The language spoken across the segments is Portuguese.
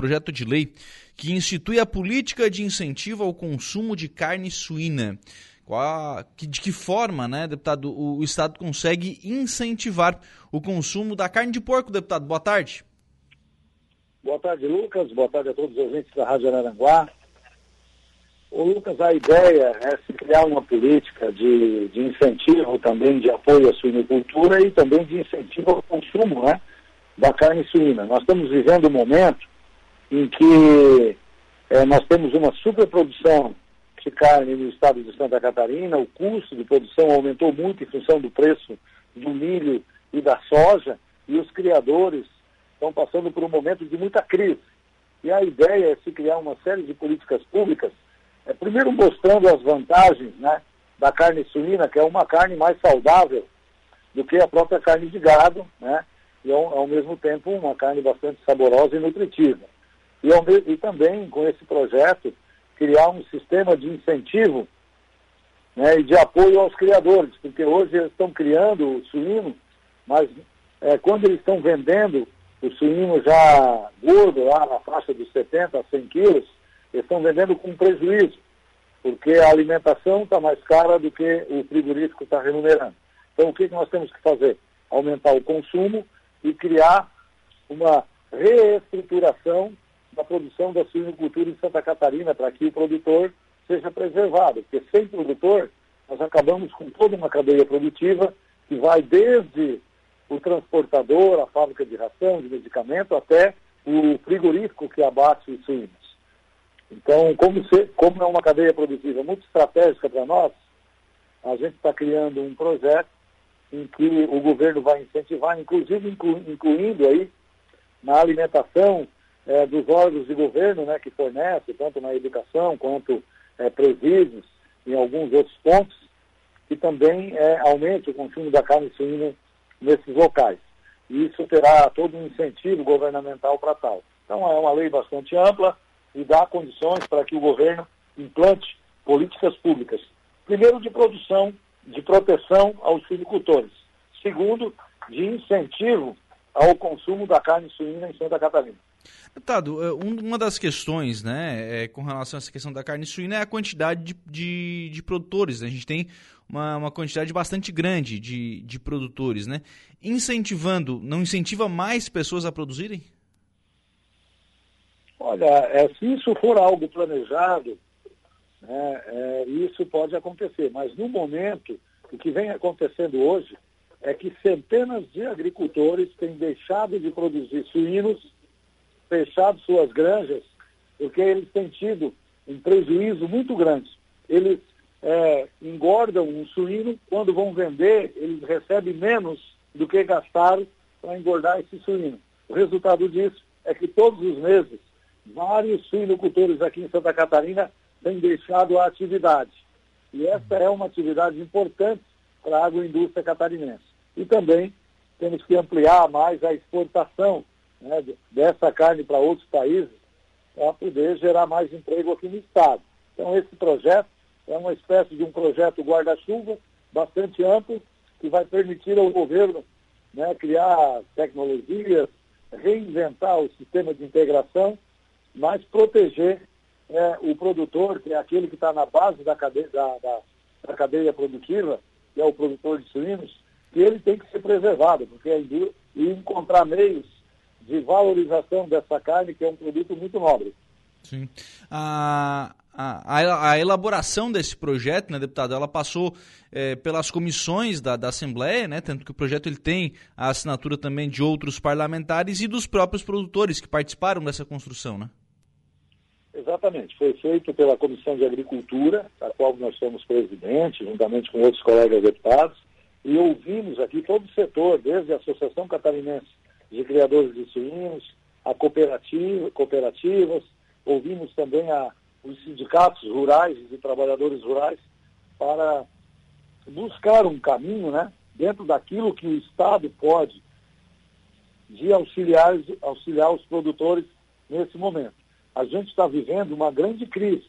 projeto de lei que institui a política de incentivo ao consumo de carne suína. De que forma, né, deputado, o Estado consegue incentivar o consumo da carne de porco, deputado? Boa tarde. Boa tarde, Lucas. Boa tarde a todos os ouvintes da Rádio Araranguá. Ô, Lucas, a ideia é se criar uma política de, de incentivo também de apoio à suinocultura e também de incentivo ao consumo né, da carne suína. Nós estamos vivendo um momento em que é, nós temos uma superprodução de carne no estado de Santa Catarina, o custo de produção aumentou muito em função do preço do milho e da soja, e os criadores estão passando por um momento de muita crise. E a ideia é se criar uma série de políticas públicas é, primeiro mostrando as vantagens né, da carne suína, que é uma carne mais saudável do que a própria carne de gado, né, e ao, ao mesmo tempo uma carne bastante saborosa e nutritiva. E, e também com esse projeto criar um sistema de incentivo né, e de apoio aos criadores, porque hoje eles estão criando o suíno, mas é, quando eles estão vendendo o suíno já gordo, lá na faixa dos 70 a 100 quilos, eles estão vendendo com prejuízo, porque a alimentação está mais cara do que o frigorífico está remunerando. Então, o que, que nós temos que fazer? Aumentar o consumo e criar uma reestruturação da produção da suinocultura em Santa Catarina para que o produtor seja preservado, porque sem produtor nós acabamos com toda uma cadeia produtiva que vai desde o transportador, a fábrica de ração, de medicamento, até o frigorífico que abate os suínos. Então, como, se, como é uma cadeia produtiva muito estratégica para nós, a gente está criando um projeto em que o governo vai incentivar, inclusive inclu, incluindo aí na alimentação é, dos órgãos de governo né, que fornece, tanto na educação quanto é, presídios, em alguns outros pontos, que também é, aumente o consumo da carne suína nesses locais. E isso terá todo um incentivo governamental para tal. Então é uma lei bastante ampla, e dar condições para que o governo implante políticas públicas. Primeiro, de produção, de proteção aos silvicultores. Segundo, de incentivo ao consumo da carne suína em Santa Catarina. Deputado, é, uma das questões né, é, com relação a essa questão da carne suína é a quantidade de, de, de produtores. Né? A gente tem uma, uma quantidade bastante grande de, de produtores. Né? Incentivando, não incentiva mais pessoas a produzirem? Olha, é, se isso for algo planejado, né, é, isso pode acontecer. Mas no momento, o que vem acontecendo hoje é que centenas de agricultores têm deixado de produzir suínos, fechado suas granjas, porque eles têm tido um prejuízo muito grande. Eles é, engordam um suíno, quando vão vender, eles recebem menos do que gastaram para engordar esse suíno. O resultado disso é que todos os meses vários suinocultores aqui em Santa Catarina têm deixado a atividade. E essa é uma atividade importante para a agroindústria catarinense. E também temos que ampliar mais a exportação né, dessa carne para outros países para poder gerar mais emprego aqui no Estado. Então, esse projeto é uma espécie de um projeto guarda-chuva bastante amplo que vai permitir ao governo né, criar tecnologias, reinventar o sistema de integração mas proteger é, o produtor, que é aquele que está na base da cadeia, da, da, da, cadeia produtiva, que é o produtor de suínos, que ele tem que ser preservado, porque é e encontrar meios de valorização dessa carne, que é um produto muito nobre. Sim. A, a, a, elaboração desse projeto, né, deputado, ela passou é, pelas comissões da, da Assembleia, né, tanto que o projeto ele tem a assinatura também de outros parlamentares e dos próprios produtores que participaram dessa construção, né? Exatamente. Foi feito pela Comissão de Agricultura, da qual nós somos presidente, juntamente com outros colegas deputados, e ouvimos aqui todo o setor, desde a Associação Catarinense de Criadores de Suínos, a cooperativa, cooperativas, ouvimos também a, os sindicatos rurais e trabalhadores rurais para buscar um caminho, né, dentro daquilo que o Estado pode de auxiliar, auxiliar os produtores nesse momento a gente está vivendo uma grande crise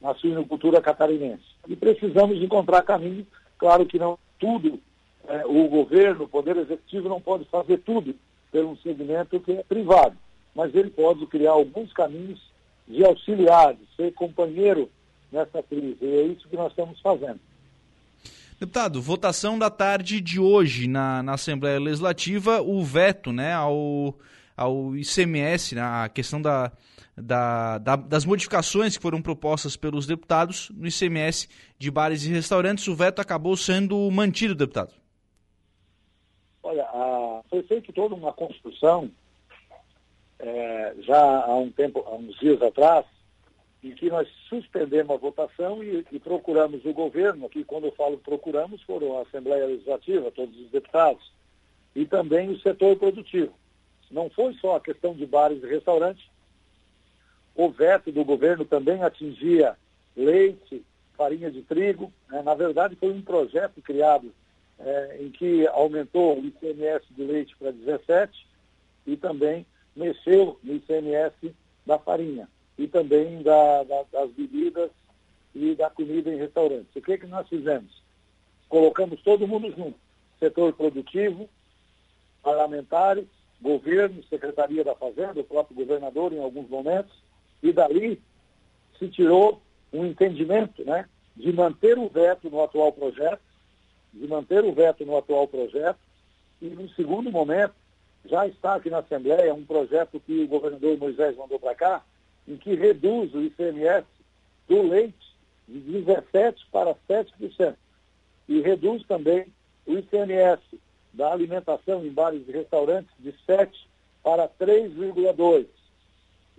na suinocultura catarinense e precisamos encontrar caminho. Claro que não tudo, é, o governo, o poder executivo não pode fazer tudo pelo segmento que é privado, mas ele pode criar alguns caminhos de auxiliar, de ser companheiro nessa crise. E é isso que nós estamos fazendo. Deputado, votação da tarde de hoje na, na Assembleia Legislativa, o veto né, ao, ao ICMS, né, a questão da, da, da, das modificações que foram propostas pelos deputados no ICMS de bares e restaurantes, o veto acabou sendo mantido, deputado. A, foi feita toda uma construção é, já há um tempo, há uns dias atrás, em que nós suspendemos a votação e, e, procuramos o governo, aqui quando eu falo procuramos, foram a Assembleia Legislativa, todos os deputados, e também o setor produtivo. Não foi só a questão de bares e restaurantes, o veto do governo também atingia leite, farinha de trigo. Né? Na verdade, foi um projeto criado é, em que aumentou o ICMS do leite para 17 e também mexeu no ICMS da farinha e também da, da, das bebidas e da comida em restaurantes. O que, que nós fizemos? Colocamos todo mundo junto, setor produtivo, parlamentares, governo, Secretaria da Fazenda, o próprio governador em alguns momentos, e dali se tirou um entendimento né, de manter o veto no atual projeto, de manter o veto no atual projeto, e no segundo momento, já está aqui na Assembleia um projeto que o governador Moisés mandou para cá, em que reduz o ICMS do leite de 17% para 7%. E reduz também o ICMS da alimentação em bares e restaurantes de 7% para 3,2%.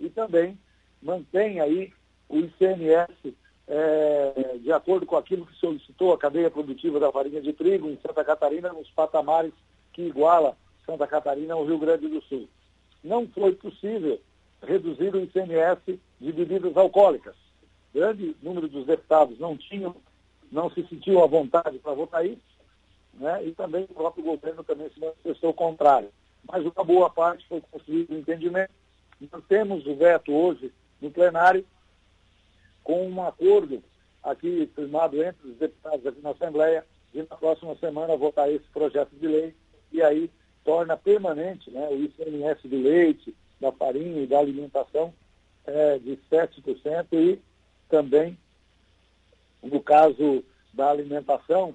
E também mantém aí o ICMS é, de acordo com aquilo que solicitou a cadeia produtiva da farinha de trigo em Santa Catarina, nos patamares que iguala Santa Catarina ao Rio Grande do Sul. Não foi possível reduzir o ICMS de bebidas alcoólicas. Grande número dos deputados não tinham, não se sentiam à vontade para votar isso, né? e também o próprio governo também se manifestou contrário. Mas uma boa parte foi construído o entendimento. Nós temos o veto hoje no plenário, com um acordo aqui firmado entre os deputados aqui na Assembleia, e na próxima semana votar esse projeto de lei, e aí torna permanente né, o ICMS do leite, da farinha e da alimentação é, de 7% e também, no caso da alimentação,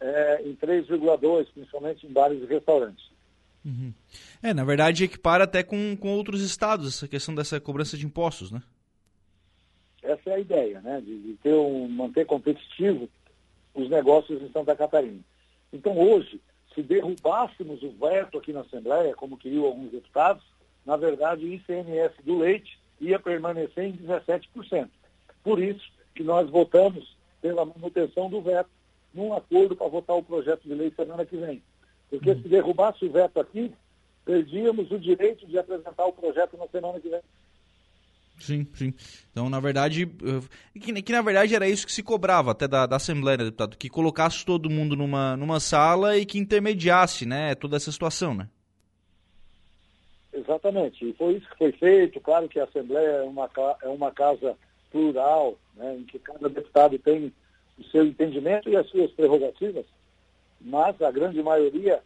é, em 3,2%, principalmente em bares e restaurantes. Uhum. É, na verdade, equipara até com, com outros estados essa questão dessa cobrança de impostos, né? Essa é a ideia, né? De, de ter um, manter competitivo os negócios em Santa Catarina. Então, hoje, se derrubássemos o veto aqui na Assembleia, como queriam alguns deputados, na verdade, o ICMS do leite ia permanecer em 17%. Por isso que nós votamos pela manutenção do veto num acordo para votar o projeto de lei semana que vem. Porque se derrubasse o veto aqui, perdíamos o direito de apresentar o projeto na semana que vem. Sim, sim. Então, na verdade, que, que, na verdade era isso que se cobrava até da, da Assembleia, né, deputado, que colocasse todo mundo numa, numa sala e que intermediasse, né, toda essa situação, né? Exatamente, e foi isso que foi feito. Claro que a Assembleia é uma, é uma casa plural, né, em que cada deputado tem o seu entendimento e as suas prerrogativas, mas a grande maioria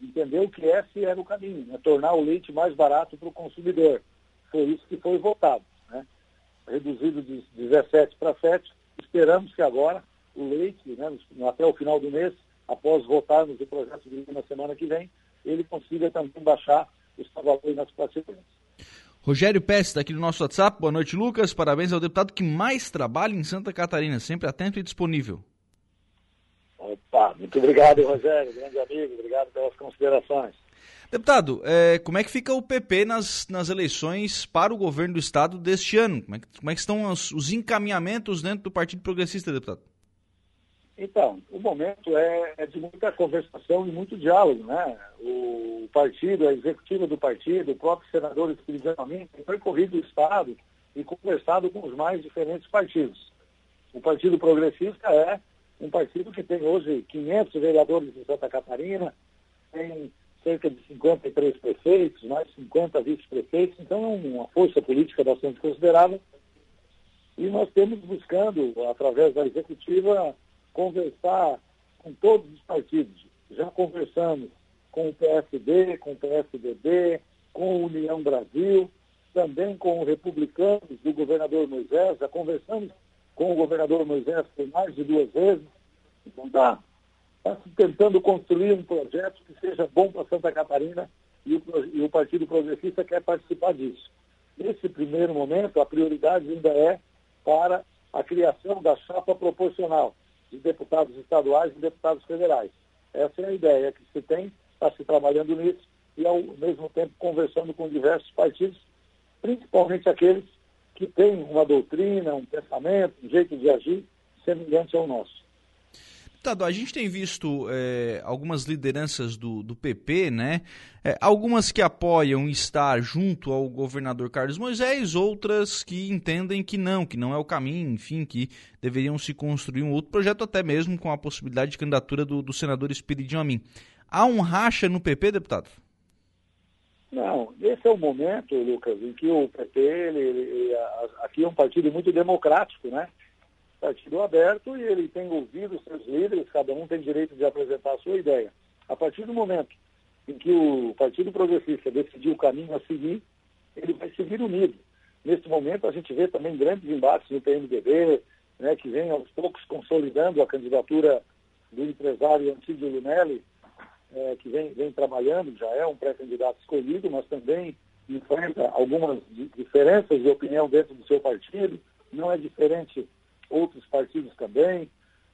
entendeu que esse era o caminho, né, tornar o leite mais barato para o consumidor. Foi isso que foi votado, né, reduzido de 17 para 7. Esperamos que agora o leite, né, até o final do mês, após votarmos o projeto de lei na semana que vem, ele consiga também baixar está valores nas prateleiras. Rogério Pesce, daqui do nosso WhatsApp. Boa noite, Lucas. Parabéns ao deputado que mais trabalha em Santa Catarina, sempre atento e disponível. Opa, muito obrigado, Rogério, grande amigo. Obrigado pelas considerações. Deputado, é, como é que fica o PP nas, nas eleições para o governo do estado deste ano? Como é que, como é que estão os, os encaminhamentos dentro do Partido Progressista, deputado? Então, o momento é, é, de muita conversação e muito diálogo, né? O partido, a executiva do partido, o próprio senador Espírito Amin tem percorrido o Estado e conversado com os mais diferentes partidos. O Partido Progressista é um partido que tem hoje 500 vereadores em Santa Catarina, tem cerca de 53 prefeitos, mais 50 vice-prefeitos, então é uma força política bastante considerável. E nós temos buscando, através da executiva, conversar com todos os partidos. Já conversamos com o PSD, com o PSDB, com a União Brasil, também com os republicanos do governador Moisés, já conversamos com o governador Moisés por mais de duas vezes. Então tá se tentando construir um projeto que seja bom para Santa Catarina e o, e o Partido Progressista quer participar disso. Nesse primeiro momento, a prioridade ainda é para a criação da chapa proporcional de deputados estaduais e deputados federais. Essa é a ideia que se tem, está se trabalhando nisso e ao mesmo tempo conversando com diversos partidos, principalmente aqueles que têm uma doutrina, um pensamento, um jeito de agir semelhante ao nosso. Deputado, a gente tem visto é, algumas lideranças do, do PP, né? É, algumas que apoiam estar junto ao governador Carlos Moisés, outras que entendem que não, que não é o caminho, enfim, que deveriam se construir um outro projeto, até mesmo com a possibilidade de candidatura do, do senador Espiridinho Amin. Há um racha no PP, deputado? Não, esse é o momento, Lucas, em que o PP, ele, ele, aqui é um partido muito democrático, né? Partido aberto e ele tem ouvido seus líderes, cada um tem direito de apresentar a sua ideia. A partir do momento em que o Partido Progressista decidiu o caminho a seguir, ele vai seguir unido. Neste momento, a gente vê também grandes embates no PMDB, né, que vem aos poucos consolidando a candidatura do empresário Antídio Lunelli, é, que vem, vem trabalhando, já é um pré-candidato escolhido, mas também enfrenta algumas diferenças de opinião dentro do seu partido. Não é diferente outros partidos também.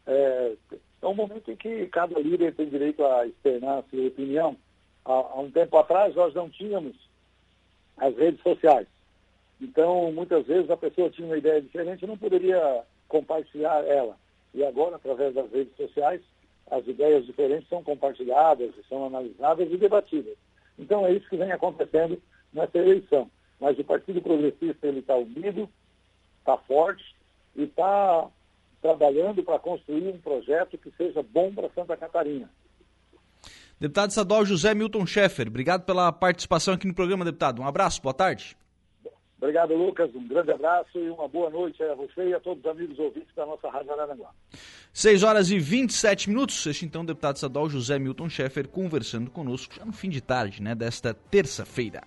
É, é um momento em que cada líder tem direito a externar a sua opinião. Há, há um tempo atrás nós não tínhamos as redes sociais. Então, muitas vezes a pessoa tinha uma ideia diferente e não poderia compartilhar ela. E agora, através das redes sociais, as ideias diferentes são compartilhadas, são analisadas e debatidas. Então, é isso que vem acontecendo nessa eleição. Mas o Partido Progressista ele está unido, está forte, e está trabalhando para construir um projeto que seja bom para Santa Catarina. Deputado estadual José Milton Schaeffer, obrigado pela participação aqui no programa, deputado. Um abraço, boa tarde. Obrigado, Lucas. Um grande abraço e uma boa noite a você e a todos os amigos ouvintes da nossa Rádio Araranguá. 6 horas e 27 minutos. Este então, deputado estadual José Milton Schaeffer conversando conosco já no fim de tarde, né, desta terça-feira.